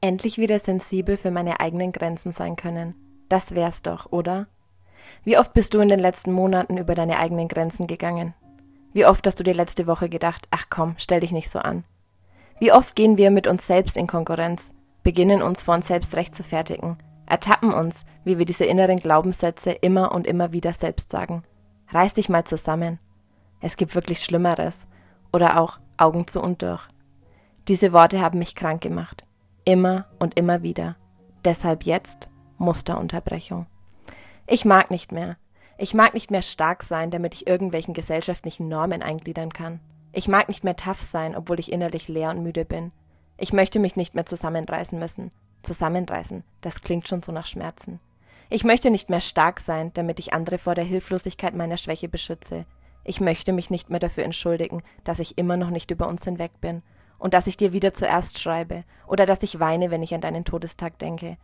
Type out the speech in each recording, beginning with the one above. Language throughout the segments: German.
Endlich wieder sensibel für meine eigenen Grenzen sein können. Das wär's doch, oder? Wie oft bist du in den letzten Monaten über deine eigenen Grenzen gegangen? Wie oft hast du dir letzte Woche gedacht, ach komm, stell dich nicht so an? Wie oft gehen wir mit uns selbst in Konkurrenz, beginnen uns vor uns selbst recht zu fertigen, ertappen uns, wie wir diese inneren Glaubenssätze immer und immer wieder selbst sagen. Reiß dich mal zusammen. Es gibt wirklich Schlimmeres. Oder auch Augen zu und durch. Diese Worte haben mich krank gemacht. Immer und immer wieder. Deshalb jetzt Musterunterbrechung. Ich mag nicht mehr. Ich mag nicht mehr stark sein, damit ich irgendwelchen gesellschaftlichen Normen eingliedern kann. Ich mag nicht mehr tough sein, obwohl ich innerlich leer und müde bin. Ich möchte mich nicht mehr zusammenreißen müssen. Zusammenreißen, das klingt schon so nach Schmerzen. Ich möchte nicht mehr stark sein, damit ich andere vor der Hilflosigkeit meiner Schwäche beschütze. Ich möchte mich nicht mehr dafür entschuldigen, dass ich immer noch nicht über uns hinweg bin und dass ich dir wieder zuerst schreibe oder dass ich weine, wenn ich an deinen Todestag denke.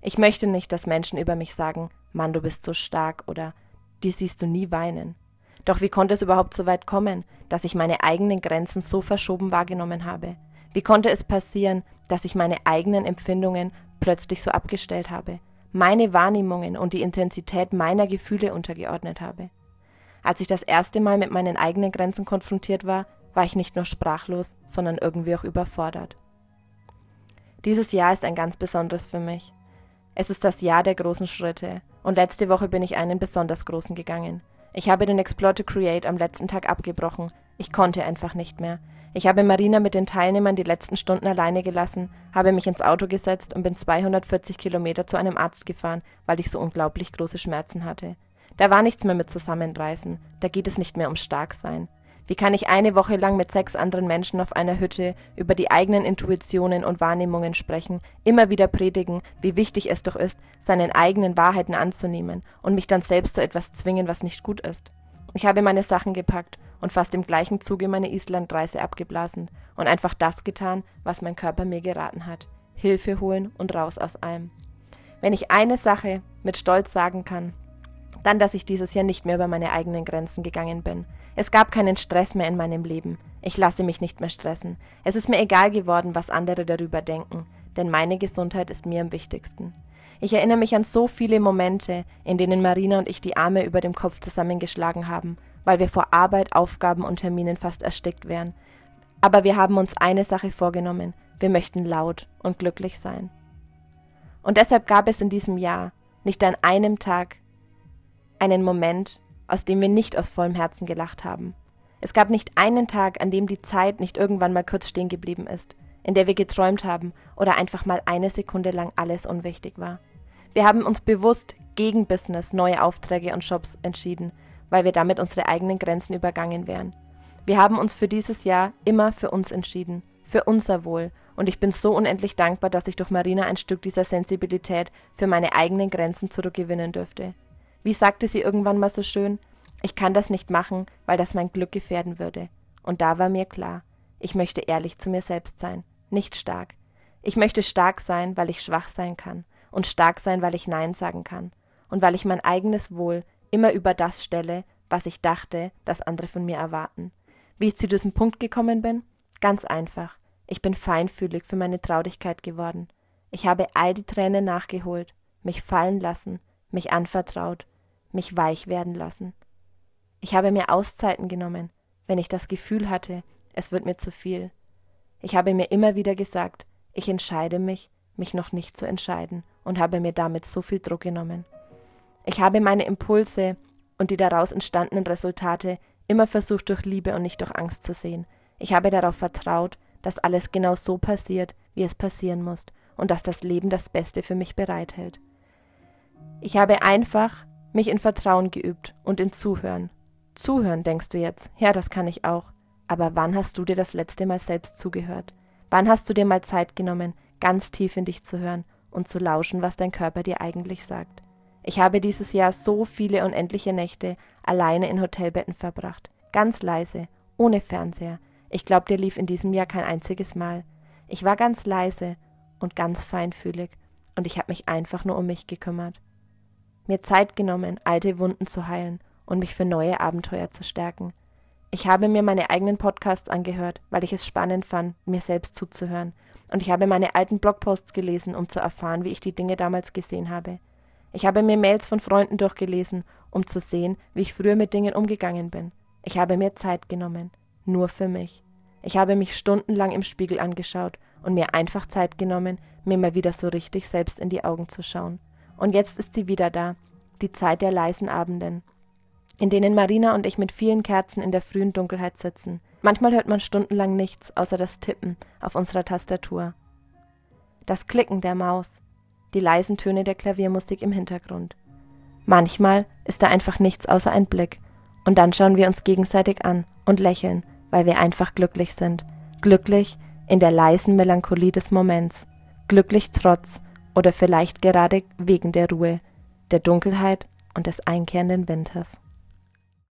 Ich möchte nicht, dass Menschen über mich sagen, Mann, du bist so stark oder die siehst du nie weinen. Doch wie konnte es überhaupt so weit kommen, dass ich meine eigenen Grenzen so verschoben wahrgenommen habe? Wie konnte es passieren, dass ich meine eigenen Empfindungen plötzlich so abgestellt habe, meine Wahrnehmungen und die Intensität meiner Gefühle untergeordnet habe? Als ich das erste Mal mit meinen eigenen Grenzen konfrontiert war, war ich nicht nur sprachlos, sondern irgendwie auch überfordert. Dieses Jahr ist ein ganz besonderes für mich. Es ist das Jahr der großen Schritte und letzte Woche bin ich einen besonders großen gegangen. Ich habe den Explore to Create am letzten Tag abgebrochen. Ich konnte einfach nicht mehr. Ich habe Marina mit den Teilnehmern die letzten Stunden alleine gelassen, habe mich ins Auto gesetzt und bin 240 Kilometer zu einem Arzt gefahren, weil ich so unglaublich große Schmerzen hatte. Da war nichts mehr mit Zusammenreißen, da geht es nicht mehr um Starksein. Wie kann ich eine Woche lang mit sechs anderen Menschen auf einer Hütte über die eigenen Intuitionen und Wahrnehmungen sprechen, immer wieder predigen, wie wichtig es doch ist, seinen eigenen Wahrheiten anzunehmen und mich dann selbst zu etwas zwingen, was nicht gut ist? Ich habe meine Sachen gepackt und fast im gleichen Zuge meine Islandreise abgeblasen und einfach das getan, was mein Körper mir geraten hat. Hilfe holen und raus aus allem. Wenn ich eine Sache mit Stolz sagen kann, dann, dass ich dieses Jahr nicht mehr über meine eigenen Grenzen gegangen bin. Es gab keinen Stress mehr in meinem Leben. Ich lasse mich nicht mehr stressen. Es ist mir egal geworden, was andere darüber denken, denn meine Gesundheit ist mir am wichtigsten. Ich erinnere mich an so viele Momente, in denen Marina und ich die Arme über dem Kopf zusammengeschlagen haben, weil wir vor Arbeit, Aufgaben und Terminen fast erstickt wären. Aber wir haben uns eine Sache vorgenommen. Wir möchten laut und glücklich sein. Und deshalb gab es in diesem Jahr nicht an einem Tag einen Moment, aus dem wir nicht aus vollem Herzen gelacht haben. Es gab nicht einen Tag, an dem die Zeit nicht irgendwann mal kurz stehen geblieben ist, in der wir geträumt haben oder einfach mal eine Sekunde lang alles unwichtig war. Wir haben uns bewusst gegen Business, neue Aufträge und Shops entschieden, weil wir damit unsere eigenen Grenzen übergangen wären. Wir haben uns für dieses Jahr immer für uns entschieden, für unser Wohl, und ich bin so unendlich dankbar, dass ich durch Marina ein Stück dieser Sensibilität für meine eigenen Grenzen zurückgewinnen dürfte. Wie sagte sie irgendwann mal so schön, ich kann das nicht machen, weil das mein Glück gefährden würde. Und da war mir klar, ich möchte ehrlich zu mir selbst sein, nicht stark. Ich möchte stark sein, weil ich schwach sein kann und stark sein, weil ich Nein sagen kann und weil ich mein eigenes Wohl immer über das stelle, was ich dachte, dass andere von mir erwarten. Wie ich zu diesem Punkt gekommen bin? Ganz einfach. Ich bin feinfühlig für meine Traurigkeit geworden. Ich habe all die Tränen nachgeholt, mich fallen lassen, mich anvertraut, mich weich werden lassen. Ich habe mir Auszeiten genommen, wenn ich das Gefühl hatte, es wird mir zu viel. Ich habe mir immer wieder gesagt, ich entscheide mich, mich noch nicht zu entscheiden und habe mir damit so viel Druck genommen. Ich habe meine Impulse und die daraus entstandenen Resultate immer versucht durch Liebe und nicht durch Angst zu sehen. Ich habe darauf vertraut, dass alles genau so passiert, wie es passieren muss und dass das Leben das Beste für mich bereithält. Ich habe einfach mich in Vertrauen geübt und in Zuhören. Zuhören, denkst du jetzt, ja, das kann ich auch. Aber wann hast du dir das letzte Mal selbst zugehört? Wann hast du dir mal Zeit genommen, ganz tief in dich zu hören und zu lauschen, was dein Körper dir eigentlich sagt? Ich habe dieses Jahr so viele unendliche Nächte alleine in Hotelbetten verbracht, ganz leise, ohne Fernseher. Ich glaube, der lief in diesem Jahr kein einziges Mal. Ich war ganz leise und ganz feinfühlig und ich habe mich einfach nur um mich gekümmert mir Zeit genommen, alte Wunden zu heilen und mich für neue Abenteuer zu stärken. Ich habe mir meine eigenen Podcasts angehört, weil ich es spannend fand, mir selbst zuzuhören. Und ich habe meine alten Blogposts gelesen, um zu erfahren, wie ich die Dinge damals gesehen habe. Ich habe mir Mails von Freunden durchgelesen, um zu sehen, wie ich früher mit Dingen umgegangen bin. Ich habe mir Zeit genommen, nur für mich. Ich habe mich stundenlang im Spiegel angeschaut und mir einfach Zeit genommen, mir mal wieder so richtig selbst in die Augen zu schauen. Und jetzt ist sie wieder da, die Zeit der leisen Abenden, in denen Marina und ich mit vielen Kerzen in der frühen Dunkelheit sitzen. Manchmal hört man stundenlang nichts außer das Tippen auf unserer Tastatur. Das Klicken der Maus, die leisen Töne der Klaviermusik im Hintergrund. Manchmal ist da einfach nichts außer ein Blick, und dann schauen wir uns gegenseitig an und lächeln, weil wir einfach glücklich sind. Glücklich in der leisen Melancholie des Moments. Glücklich trotz oder vielleicht gerade wegen der Ruhe, der Dunkelheit und des einkehrenden Winters.